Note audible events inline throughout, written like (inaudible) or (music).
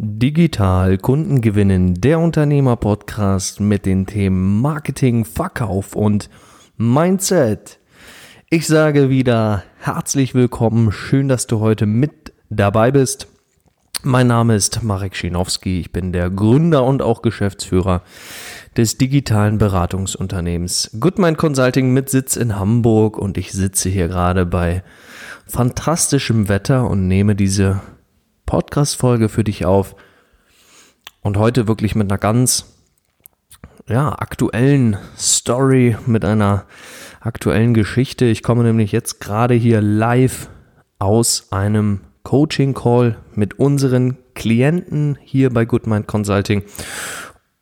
Digital Kunden gewinnen, der Unternehmer-Podcast mit den Themen Marketing, Verkauf und Mindset. Ich sage wieder herzlich willkommen, schön, dass du heute mit dabei bist. Mein Name ist Marek Schinowski, ich bin der Gründer und auch Geschäftsführer des digitalen Beratungsunternehmens Goodmind Consulting mit Sitz in Hamburg und ich sitze hier gerade bei fantastischem Wetter und nehme diese Podcast-Folge für dich auf. Und heute wirklich mit einer ganz ja, aktuellen Story, mit einer aktuellen Geschichte. Ich komme nämlich jetzt gerade hier live aus einem Coaching-Call mit unseren Klienten hier bei Goodmind Consulting.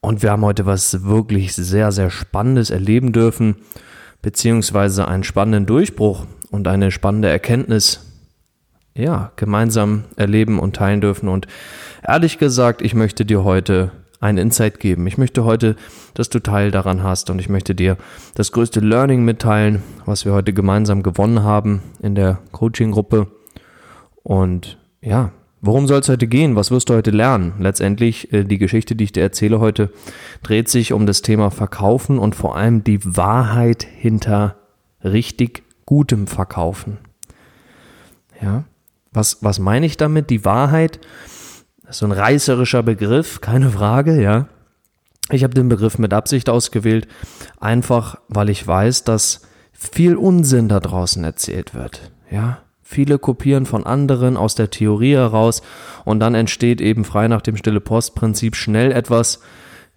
Und wir haben heute was wirklich sehr, sehr Spannendes erleben dürfen, beziehungsweise einen spannenden Durchbruch und eine spannende Erkenntnis ja, gemeinsam erleben und teilen dürfen. Und ehrlich gesagt, ich möchte dir heute ein Insight geben. Ich möchte heute, dass du Teil daran hast und ich möchte dir das größte Learning mitteilen, was wir heute gemeinsam gewonnen haben in der Coaching-Gruppe. Und ja, worum soll es heute gehen? Was wirst du heute lernen? Letztendlich, äh, die Geschichte, die ich dir erzähle heute, dreht sich um das Thema Verkaufen und vor allem die Wahrheit hinter richtig gutem Verkaufen. Ja, was, was meine ich damit? Die Wahrheit, das ist so ein reißerischer Begriff, keine Frage, ja. Ich habe den Begriff mit Absicht ausgewählt, einfach weil ich weiß, dass viel Unsinn da draußen erzählt wird, ja. Viele kopieren von anderen aus der Theorie heraus und dann entsteht eben frei nach dem Stille Post Prinzip schnell etwas,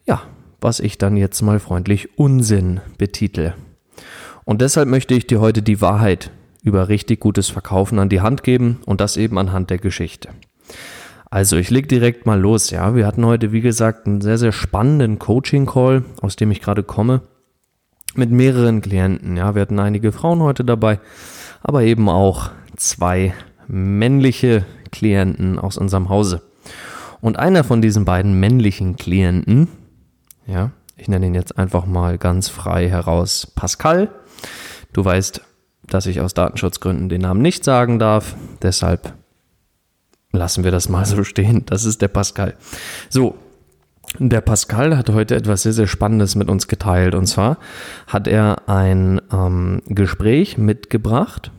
ja, was ich dann jetzt mal freundlich Unsinn betitel. Und deshalb möchte ich dir heute die Wahrheit über richtig gutes Verkaufen an die Hand geben und das eben anhand der Geschichte. Also ich leg direkt mal los, ja. Wir hatten heute, wie gesagt, einen sehr, sehr spannenden Coaching-Call, aus dem ich gerade komme, mit mehreren Klienten. Ja, wir hatten einige Frauen heute dabei, aber eben auch zwei männliche Klienten aus unserem Hause. Und einer von diesen beiden männlichen Klienten, ja, ich nenne ihn jetzt einfach mal ganz frei heraus Pascal. Du weißt, dass ich aus Datenschutzgründen den Namen nicht sagen darf. Deshalb lassen wir das mal so stehen. Das ist der Pascal. So, der Pascal hat heute etwas sehr, sehr Spannendes mit uns geteilt. Und zwar hat er ein ähm, Gespräch mitgebracht,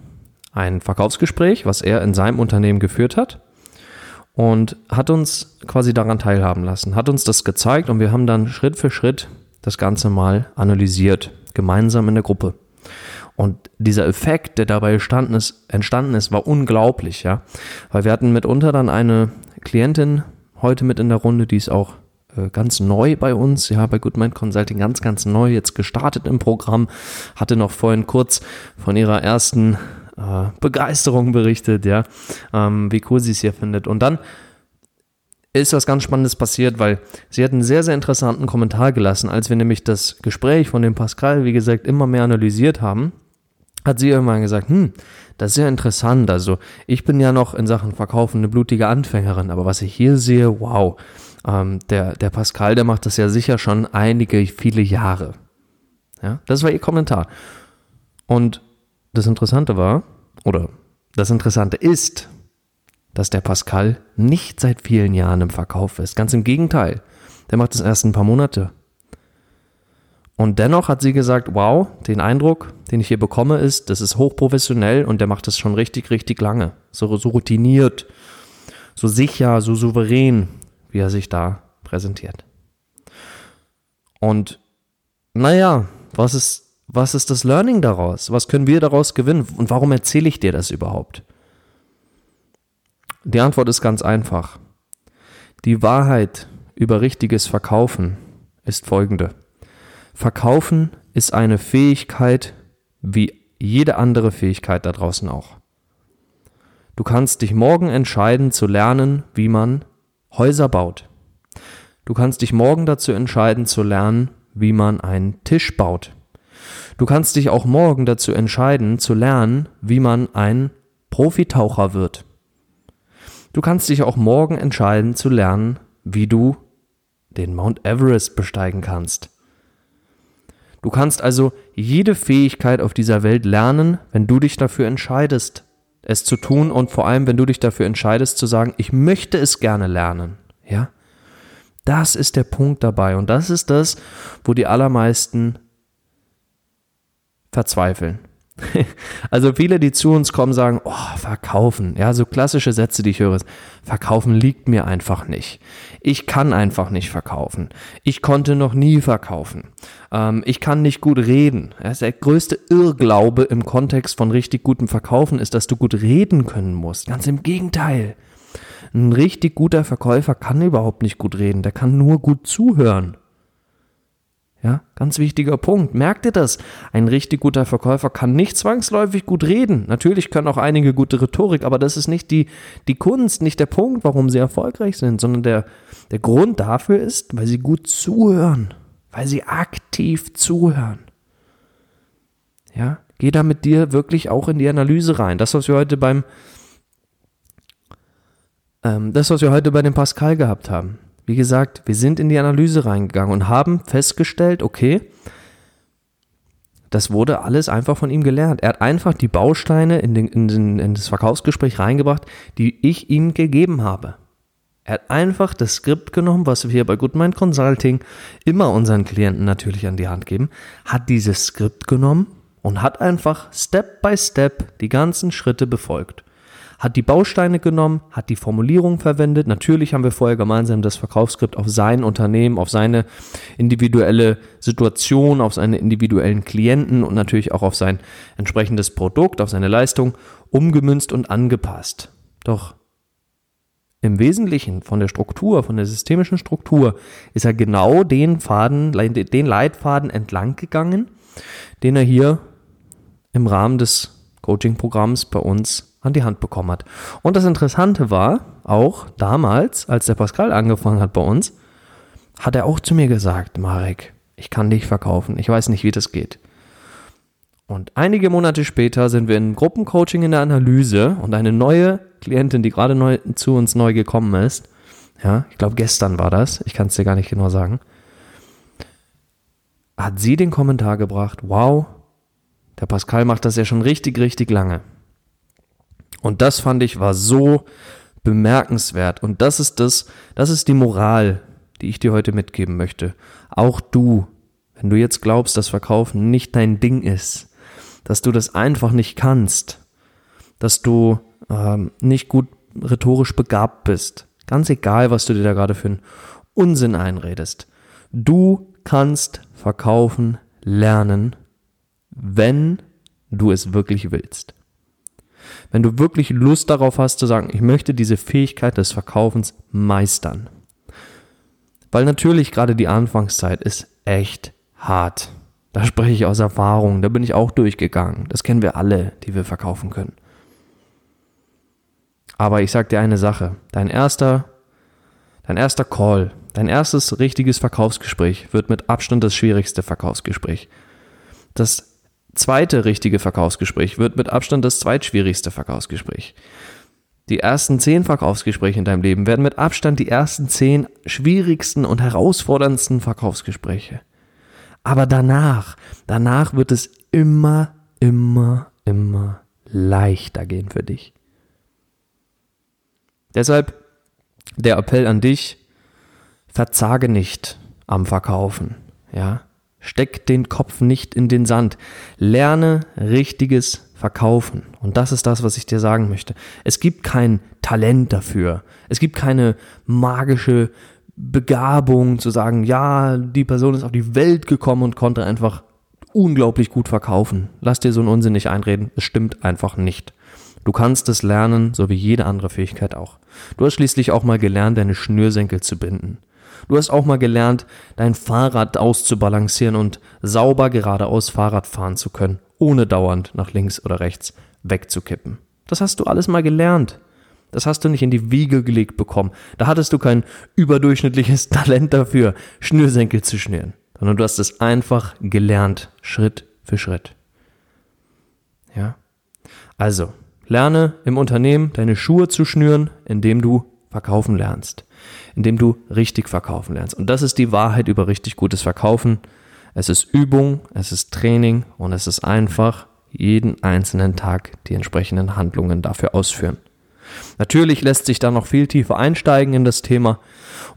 ein Verkaufsgespräch, was er in seinem Unternehmen geführt hat. Und hat uns quasi daran teilhaben lassen, hat uns das gezeigt und wir haben dann Schritt für Schritt das Ganze mal analysiert, gemeinsam in der Gruppe. Und dieser Effekt, der dabei entstanden ist, entstanden ist, war unglaublich, ja. Weil wir hatten mitunter dann eine Klientin heute mit in der Runde, die ist auch äh, ganz neu bei uns, ja, bei Goodmind Consulting ganz, ganz neu, jetzt gestartet im Programm, hatte noch vorhin kurz von ihrer ersten äh, Begeisterung berichtet, ja, ähm, wie cool sie es hier findet. Und dann ist was ganz Spannendes passiert, weil sie hat einen sehr, sehr interessanten Kommentar gelassen, als wir nämlich das Gespräch von dem Pascal, wie gesagt, immer mehr analysiert haben hat sie irgendwann gesagt, hm, das ist ja interessant. Also ich bin ja noch in Sachen Verkaufen eine blutige Anfängerin, aber was ich hier sehe, wow, ähm, der, der Pascal, der macht das ja sicher schon einige, viele Jahre. Ja, das war ihr Kommentar. Und das Interessante war, oder das Interessante ist, dass der Pascal nicht seit vielen Jahren im Verkauf ist. Ganz im Gegenteil. Der macht das erst ein paar Monate. Und dennoch hat sie gesagt, wow, den Eindruck, den ich hier bekomme, ist, das ist hochprofessionell und der macht das schon richtig, richtig lange. So, so routiniert, so sicher, so souverän, wie er sich da präsentiert. Und naja, was ist, was ist das Learning daraus? Was können wir daraus gewinnen? Und warum erzähle ich dir das überhaupt? Die Antwort ist ganz einfach. Die Wahrheit über richtiges Verkaufen ist folgende. Verkaufen ist eine Fähigkeit wie jede andere Fähigkeit da draußen auch. Du kannst dich morgen entscheiden zu lernen, wie man Häuser baut. Du kannst dich morgen dazu entscheiden zu lernen, wie man einen Tisch baut. Du kannst dich auch morgen dazu entscheiden zu lernen, wie man ein Profitaucher wird. Du kannst dich auch morgen entscheiden zu lernen, wie du den Mount Everest besteigen kannst. Du kannst also jede Fähigkeit auf dieser Welt lernen, wenn du dich dafür entscheidest, es zu tun und vor allem, wenn du dich dafür entscheidest zu sagen, ich möchte es gerne lernen. Ja? Das ist der Punkt dabei und das ist das, wo die allermeisten verzweifeln. (laughs) also viele, die zu uns kommen, sagen, oh, verkaufen. Ja, so klassische Sätze, die ich höre, verkaufen liegt mir einfach nicht. Ich kann einfach nicht verkaufen. Ich konnte noch nie verkaufen. Ähm, ich kann nicht gut reden. Ja, der größte Irrglaube im Kontext von richtig gutem Verkaufen ist, dass du gut reden können musst. Ganz im Gegenteil. Ein richtig guter Verkäufer kann überhaupt nicht gut reden. Der kann nur gut zuhören. Ja, ganz wichtiger Punkt. Merkt ihr das? Ein richtig guter Verkäufer kann nicht zwangsläufig gut reden. Natürlich können auch einige gute Rhetorik, aber das ist nicht die, die Kunst, nicht der Punkt, warum sie erfolgreich sind, sondern der, der Grund dafür ist, weil sie gut zuhören, weil sie aktiv zuhören. Ja, geh da mit dir wirklich auch in die Analyse rein. Das, was wir heute beim, ähm, das, was wir heute bei dem Pascal gehabt haben. Wie gesagt, wir sind in die Analyse reingegangen und haben festgestellt, okay, das wurde alles einfach von ihm gelernt. Er hat einfach die Bausteine in, den, in, den, in das Verkaufsgespräch reingebracht, die ich ihm gegeben habe. Er hat einfach das Skript genommen, was wir bei Goodmind Consulting immer unseren Klienten natürlich an die Hand geben, hat dieses Skript genommen und hat einfach Step by Step die ganzen Schritte befolgt hat die Bausteine genommen, hat die Formulierung verwendet. Natürlich haben wir vorher gemeinsam das Verkaufsskript auf sein Unternehmen, auf seine individuelle Situation, auf seine individuellen Klienten und natürlich auch auf sein entsprechendes Produkt, auf seine Leistung umgemünzt und angepasst. Doch im Wesentlichen von der Struktur, von der systemischen Struktur, ist er genau den Faden, den Leitfaden entlang gegangen, den er hier im Rahmen des Coaching-Programms bei uns an die Hand bekommen hat. Und das Interessante war, auch damals, als der Pascal angefangen hat bei uns, hat er auch zu mir gesagt, Marek, ich kann dich verkaufen, ich weiß nicht, wie das geht. Und einige Monate später sind wir in Gruppencoaching in der Analyse und eine neue Klientin, die gerade neu, zu uns neu gekommen ist, ja, ich glaube gestern war das, ich kann es dir gar nicht genau sagen, hat sie den Kommentar gebracht, wow, der Pascal macht das ja schon richtig, richtig lange. Und das fand ich war so bemerkenswert. Und das ist das, das ist die Moral, die ich dir heute mitgeben möchte. Auch du, wenn du jetzt glaubst, dass Verkaufen nicht dein Ding ist, dass du das einfach nicht kannst, dass du ähm, nicht gut rhetorisch begabt bist, ganz egal, was du dir da gerade für einen Unsinn einredest. Du kannst verkaufen lernen, wenn du es wirklich willst. Wenn du wirklich Lust darauf hast zu sagen, ich möchte diese Fähigkeit des Verkaufens meistern. Weil natürlich gerade die Anfangszeit ist echt hart. Da spreche ich aus Erfahrung, da bin ich auch durchgegangen. Das kennen wir alle, die wir verkaufen können. Aber ich sag dir eine Sache, dein erster, dein erster Call, dein erstes richtiges Verkaufsgespräch wird mit Abstand das schwierigste Verkaufsgespräch. Das zweite richtige Verkaufsgespräch wird mit Abstand das zweitschwierigste Verkaufsgespräch. Die ersten zehn Verkaufsgespräche in deinem Leben werden mit Abstand die ersten zehn schwierigsten und herausforderndsten Verkaufsgespräche. Aber danach, danach wird es immer, immer, immer leichter gehen für dich. Deshalb der Appell an dich, verzage nicht am Verkaufen, ja. Steck den Kopf nicht in den Sand. Lerne richtiges Verkaufen. Und das ist das, was ich dir sagen möchte. Es gibt kein Talent dafür. Es gibt keine magische Begabung zu sagen, ja, die Person ist auf die Welt gekommen und konnte einfach unglaublich gut verkaufen. Lass dir so einen Unsinn nicht einreden. Es stimmt einfach nicht. Du kannst es lernen, so wie jede andere Fähigkeit auch. Du hast schließlich auch mal gelernt, deine Schnürsenkel zu binden. Du hast auch mal gelernt, dein Fahrrad auszubalancieren und sauber geradeaus Fahrrad fahren zu können, ohne dauernd nach links oder rechts wegzukippen. Das hast du alles mal gelernt. Das hast du nicht in die Wiege gelegt bekommen. Da hattest du kein überdurchschnittliches (laughs) Talent dafür, Schnürsenkel zu schnüren, sondern du hast es einfach gelernt, Schritt für Schritt. Ja? Also, lerne im Unternehmen deine Schuhe zu schnüren, indem du verkaufen lernst indem du richtig verkaufen lernst. Und das ist die Wahrheit über richtig gutes Verkaufen. Es ist Übung, es ist Training und es ist einfach jeden einzelnen Tag die entsprechenden Handlungen dafür ausführen. Natürlich lässt sich da noch viel tiefer einsteigen in das Thema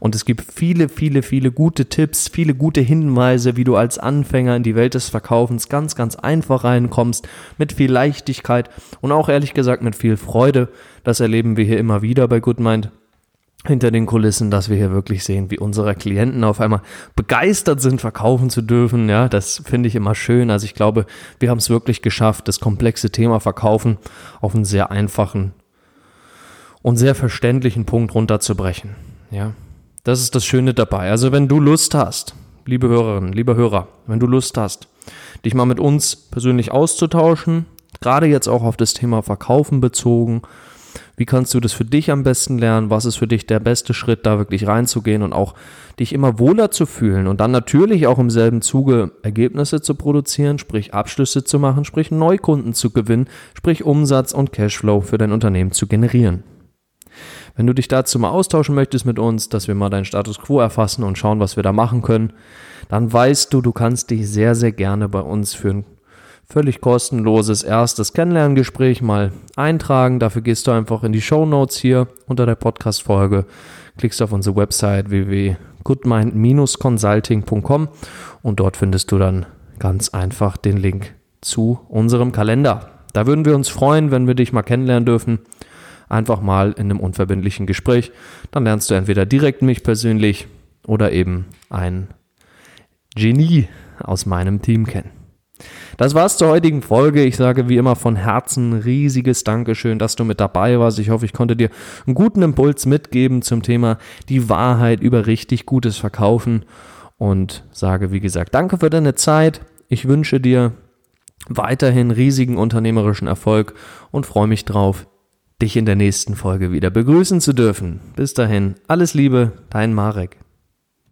Und es gibt viele, viele, viele gute Tipps, viele gute Hinweise, wie du als Anfänger in die Welt des Verkaufens ganz, ganz einfach reinkommst, mit viel Leichtigkeit und auch ehrlich gesagt mit viel Freude. Das erleben wir hier immer wieder bei GoodMind hinter den Kulissen, dass wir hier wirklich sehen, wie unsere Klienten auf einmal begeistert sind, verkaufen zu dürfen. Ja, das finde ich immer schön. Also ich glaube, wir haben es wirklich geschafft, das komplexe Thema Verkaufen auf einen sehr einfachen und sehr verständlichen Punkt runterzubrechen. Ja, das ist das Schöne dabei. Also wenn du Lust hast, liebe Hörerinnen, liebe Hörer, wenn du Lust hast, dich mal mit uns persönlich auszutauschen, gerade jetzt auch auf das Thema Verkaufen bezogen, wie kannst du das für dich am besten lernen? Was ist für dich der beste Schritt, da wirklich reinzugehen und auch dich immer wohler zu fühlen und dann natürlich auch im selben Zuge Ergebnisse zu produzieren, sprich Abschlüsse zu machen, sprich Neukunden zu gewinnen, sprich Umsatz und Cashflow für dein Unternehmen zu generieren. Wenn du dich dazu mal austauschen möchtest mit uns, dass wir mal deinen Status quo erfassen und schauen, was wir da machen können, dann weißt du, du kannst dich sehr, sehr gerne bei uns für ein völlig kostenloses erstes Kennenlerngespräch mal eintragen. Dafür gehst du einfach in die Show Notes hier unter der Podcast-Folge, klickst auf unsere Website www.goodmind-consulting.com und dort findest du dann ganz einfach den Link zu unserem Kalender. Da würden wir uns freuen, wenn wir dich mal kennenlernen dürfen. Einfach mal in einem unverbindlichen Gespräch. Dann lernst du entweder direkt mich persönlich oder eben ein Genie aus meinem Team kennen. Das war's zur heutigen Folge. Ich sage wie immer von Herzen riesiges Dankeschön, dass du mit dabei warst. Ich hoffe, ich konnte dir einen guten Impuls mitgeben zum Thema die Wahrheit über richtig gutes Verkaufen und sage wie gesagt, danke für deine Zeit. Ich wünsche dir weiterhin riesigen unternehmerischen Erfolg und freue mich drauf, dich in der nächsten Folge wieder begrüßen zu dürfen. Bis dahin, alles Liebe, dein Marek.